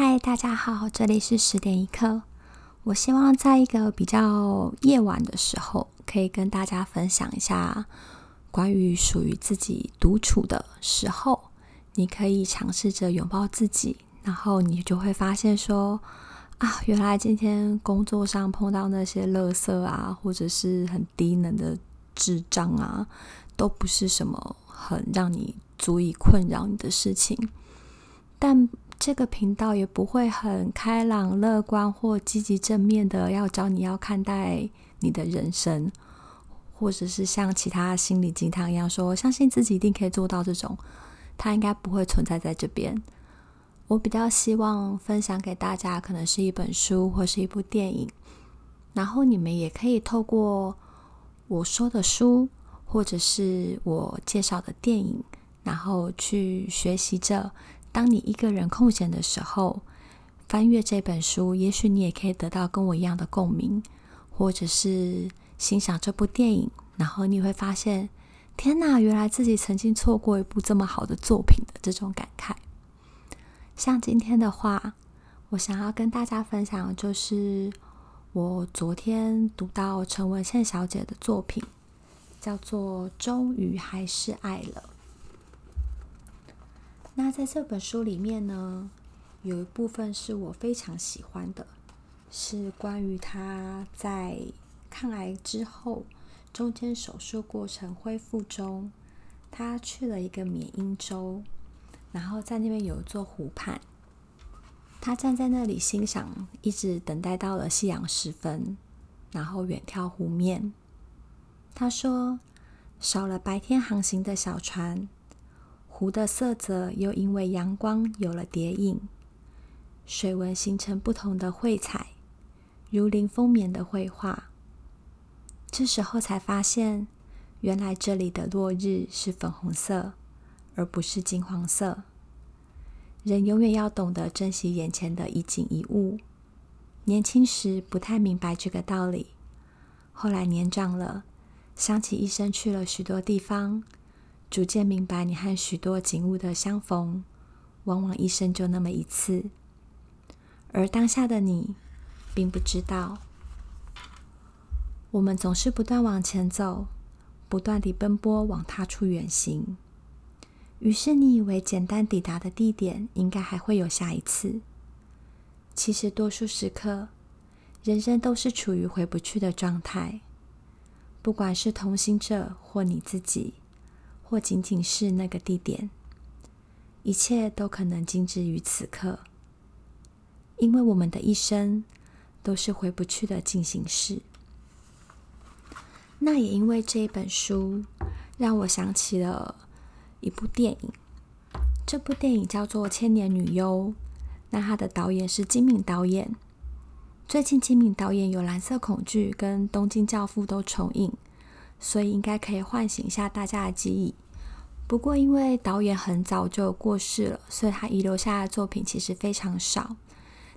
嗨，大家好，这里是十点一刻。我希望在一个比较夜晚的时候，可以跟大家分享一下关于属于自己独处的时候，你可以尝试着拥抱自己，然后你就会发现说啊，原来今天工作上碰到那些垃圾啊，或者是很低能的智障啊，都不是什么很让你足以困扰你的事情，但。这个频道也不会很开朗、乐观或积极正面的，要教你要看待你的人生，或者是像其他心理鸡汤一样说，相信自己一定可以做到这种，它应该不会存在在这边。我比较希望分享给大家，可能是一本书或是一部电影，然后你们也可以透过我说的书，或者是我介绍的电影，然后去学习着。当你一个人空闲的时候，翻阅这本书，也许你也可以得到跟我一样的共鸣，或者是欣赏这部电影，然后你会发现，天哪，原来自己曾经错过一部这么好的作品的这种感慨。像今天的话，我想要跟大家分享的就是我昨天读到陈文茜小姐的作品，叫做《终于还是爱了》。那在这本书里面呢，有一部分是我非常喜欢的，是关于他在抗癌之后中间手术过程恢复中，他去了一个缅因州，然后在那边有一座湖畔，他站在那里欣赏，一直等待到了夕阳时分，然后远眺湖面。他说：“少了白天航行的小船。”湖的色泽又因为阳光有了叠影，水纹形成不同的绘彩，如临风眠的绘画。这时候才发现，原来这里的落日是粉红色，而不是金黄色。人永远要懂得珍惜眼前的一景一物。年轻时不太明白这个道理，后来年长了，想起一生去了许多地方。逐渐明白，你和许多景物的相逢，往往一生就那么一次。而当下的你，并不知道，我们总是不断往前走，不断地奔波往他处远行。于是你以为简单抵达的地点，应该还会有下一次。其实多数时刻，人生都是处于回不去的状态，不管是同行者或你自己。或仅仅是那个地点，一切都可能静止于此刻，因为我们的一生都是回不去的进行式。那也因为这一本书，让我想起了一部电影。这部电影叫做《千年女优》，那它的导演是金敏导演。最近金敏导演有《蓝色恐惧》跟《东京教父》都重映。所以应该可以唤醒一下大家的记忆。不过因为导演很早就过世了，所以他遗留下的作品其实非常少。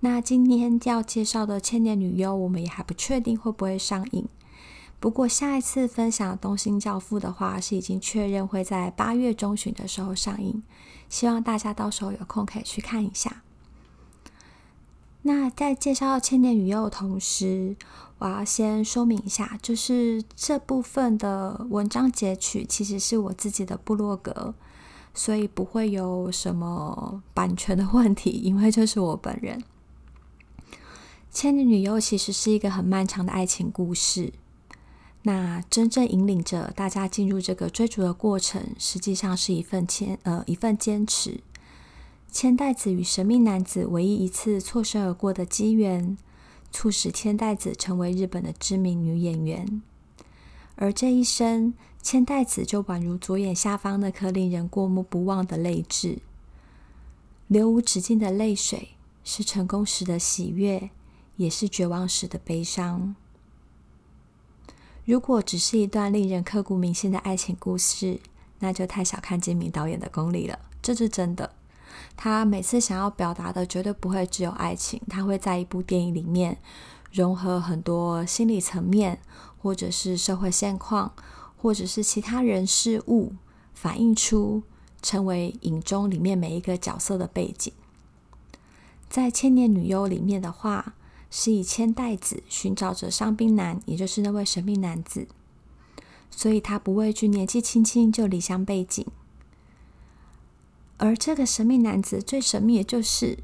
那今天要介绍的《千年女优》，我们也还不确定会不会上映。不过下一次分享《东星教父》的话，是已经确认会在八月中旬的时候上映。希望大家到时候有空可以去看一下。那在介绍《千年女优》的同时，我要先说明一下，就是这部分的文章截取其实是我自己的部落格，所以不会有什么版权的问题，因为这是我本人。《千年女优》其实是一个很漫长的爱情故事，那真正引领着大家进入这个追逐的过程，实际上是一份坚呃一份坚持。千代子与神秘男子唯一一次错身而过的机缘，促使千代子成为日本的知名女演员。而这一生，千代子就宛如左眼下方那颗令人过目不忘的泪痣，流无止境的泪水，是成功时的喜悦，也是绝望时的悲伤。如果只是一段令人刻骨铭心的爱情故事，那就太小看金敏导演的功力了，这是真的。他每次想要表达的绝对不会只有爱情，他会在一部电影里面融合很多心理层面，或者是社会现况，或者是其他人事物，反映出成为影中里面每一个角色的背景。在《千年女优》里面的话，是以千代子寻找着伤兵男，也就是那位神秘男子，所以他不畏惧年纪轻轻就离乡背井。而这个神秘男子最神秘的就是，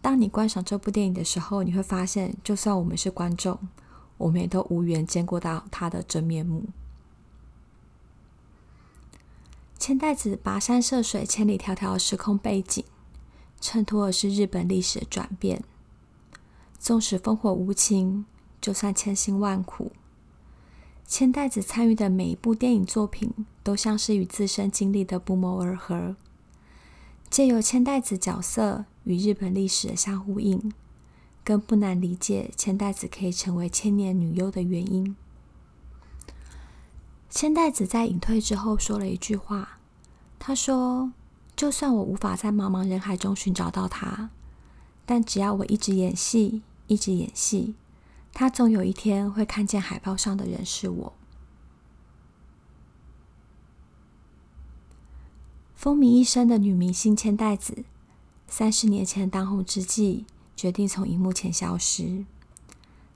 当你观赏这部电影的时候，你会发现，就算我们是观众，我们也都无缘见过到他的真面目。千代子跋山涉水，千里迢迢的时空背景，衬托的是日本历史的转变。纵使烽火无情，就算千辛万苦，千代子参与的每一部电影作品，都像是与自身经历的不谋而合。借由千代子角色与日本历史的相呼应，更不难理解千代子可以成为千年女优的原因。千代子在隐退之后说了一句话，她说：“就算我无法在茫茫人海中寻找到他，但只要我一直演戏。”一直演戏，他总有一天会看见海报上的人是我。风靡一生的女明星千代子，三十年前当红之际，决定从荧幕前消失。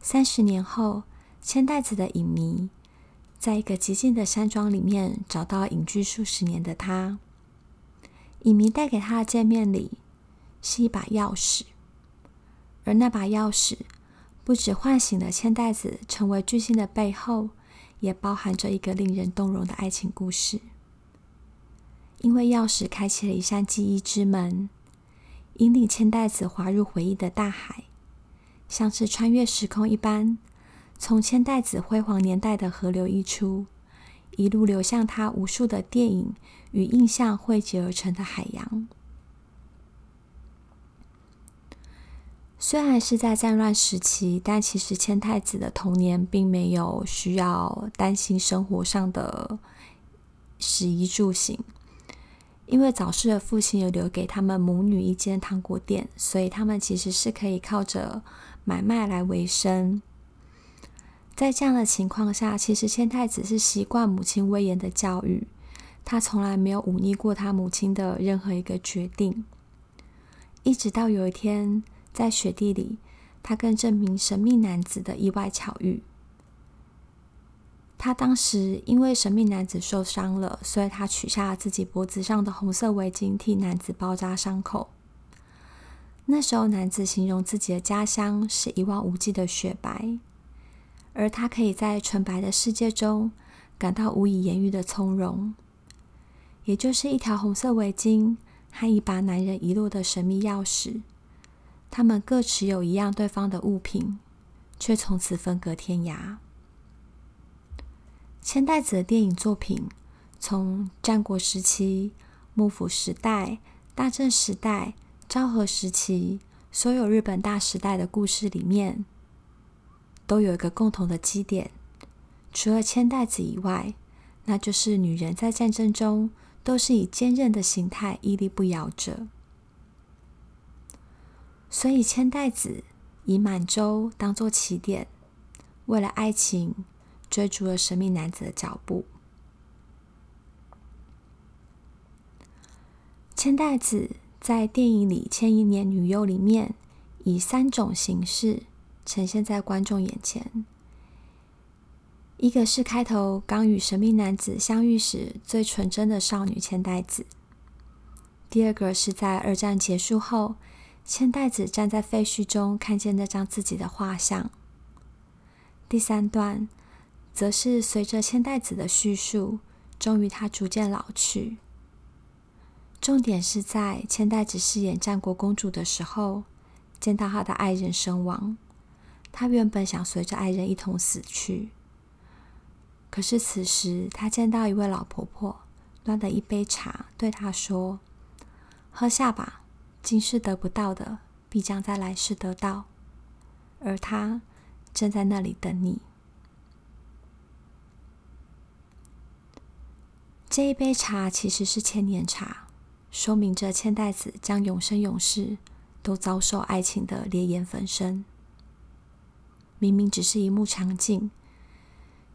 三十年后，千代子的影迷在一个寂静的山庄里面找到隐居数十年的她。影迷带给她的见面礼是一把钥匙。而那把钥匙，不止唤醒了千代子成为巨星的背后，也包含着一个令人动容的爱情故事。因为钥匙开启了一扇记忆之门，引领千代子滑入回忆的大海，像是穿越时空一般，从千代子辉煌年代的河流溢出，一路流向他无数的电影与印象汇集而成的海洋。虽然是在战乱时期，但其实千代子的童年并没有需要担心生活上的食衣住行，因为早逝的父亲有留给他们母女一间糖果店，所以他们其实是可以靠着买卖来维生。在这样的情况下，其实千太子是习惯母亲威严的教育，他从来没有忤逆过他母亲的任何一个决定，一直到有一天。在雪地里，他跟这名神秘男子的意外巧遇。他当时因为神秘男子受伤了，所以他取下了自己脖子上的红色围巾，替男子包扎伤口。那时候，男子形容自己的家乡是一望无际的雪白，而他可以在纯白的世界中感到无以言喻的从容。也就是一条红色围巾和一把男人遗落的神秘钥匙。他们各持有一样对方的物品，却从此分隔天涯。千代子的电影作品，从战国时期、幕府时代、大正时代、昭和时期，所有日本大时代的故事里面，都有一个共同的基点。除了千代子以外，那就是女人在战争中都是以坚韧的形态屹立不摇着。所以，千代子以满洲当做起点，为了爱情追逐了神秘男子的脚步。千代子在电影里《千亿年女优》里面，以三种形式呈现在观众眼前：一个是开头刚与神秘男子相遇时最纯真的少女千代子；第二个是在二战结束后。千代子站在废墟中，看见那张自己的画像。第三段，则是随着千代子的叙述，终于她逐渐老去。重点是在千代子饰演战国公主的时候，见到她的爱人身亡。她原本想随着爱人一同死去，可是此时她见到一位老婆婆端了一杯茶，对她说：“喝下吧。”今世得不到的，必将在来世得到，而他正在那里等你。这一杯茶其实是千年茶，说明着千代子将永生永世都遭受爱情的烈焰焚身。明明只是一幕场景，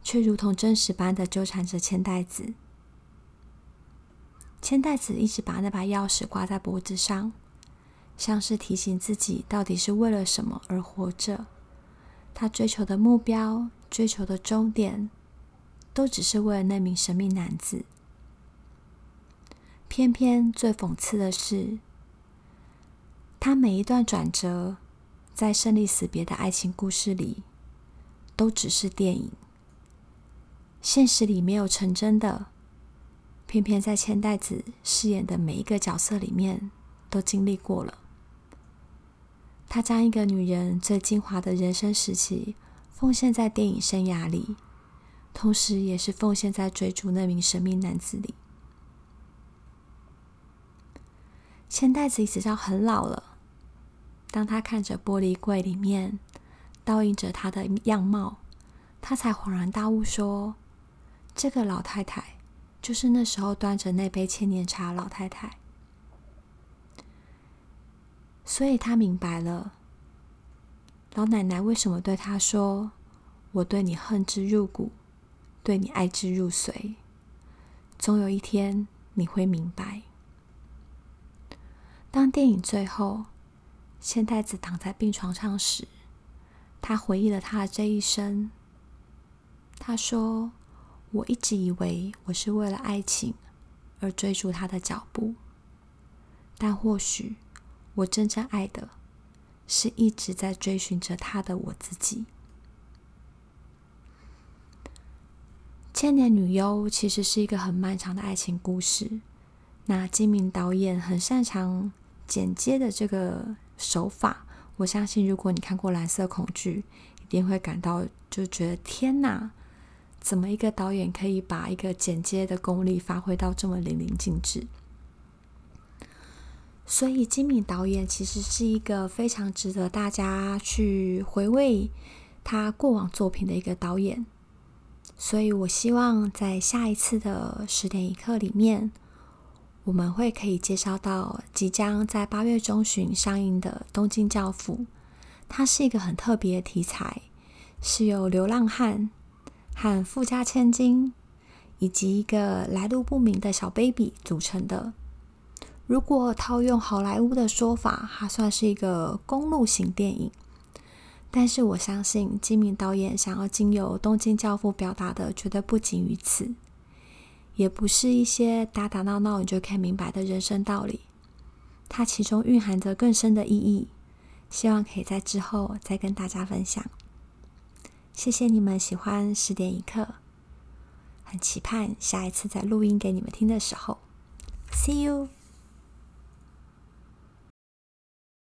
却如同真实般的纠缠着千代子。千代子一直把那把钥匙挂在脖子上。像是提醒自己到底是为了什么而活着。他追求的目标、追求的终点，都只是为了那名神秘男子。偏偏最讽刺的是，他每一段转折，在生离死别的爱情故事里，都只是电影。现实里没有成真的，偏偏在千代子饰演的每一个角色里面，都经历过了。她将一个女人最精华的人生时期奉献在电影生涯里，同时也是奉献在追逐那名神秘男子里。千代子一直到很老了，当他看着玻璃柜里面倒映着她的样貌，他才恍然大悟说：“这个老太太就是那时候端着那杯千年茶老太太。”所以他明白了，老奶奶为什么对他说：“我对你恨之入骨，对你爱之入髓。”总有一天你会明白。当电影最后，千代子躺在病床上时，他回忆了他的这一生。他说：“我一直以为我是为了爱情而追逐他的脚步，但或许……”我真正爱的，是一直在追寻着他的我自己。千年女优其实是一个很漫长的爱情故事。那金敏导演很擅长剪接的这个手法，我相信如果你看过《蓝色恐惧》，一定会感到就觉得天哪，怎么一个导演可以把一个剪接的功力发挥到这么淋漓尽致？所以，金敏导演其实是一个非常值得大家去回味他过往作品的一个导演。所以我希望在下一次的十点一刻里面，我们会可以介绍到即将在八月中旬上映的《东京教父》。它是一个很特别的题材，是由流浪汉和富家千金以及一个来路不明的小 baby 组成的。如果套用好莱坞的说法，它算是一个公路型电影。但是我相信，金敏导演想要经由《东京教父》表达的，绝对不仅于此，也不是一些打打闹闹你就可以明白的人生道理。它其中蕴含着更深的意义，希望可以在之后再跟大家分享。谢谢你们喜欢十点一刻，很期盼下一次再录音给你们听的时候，See you。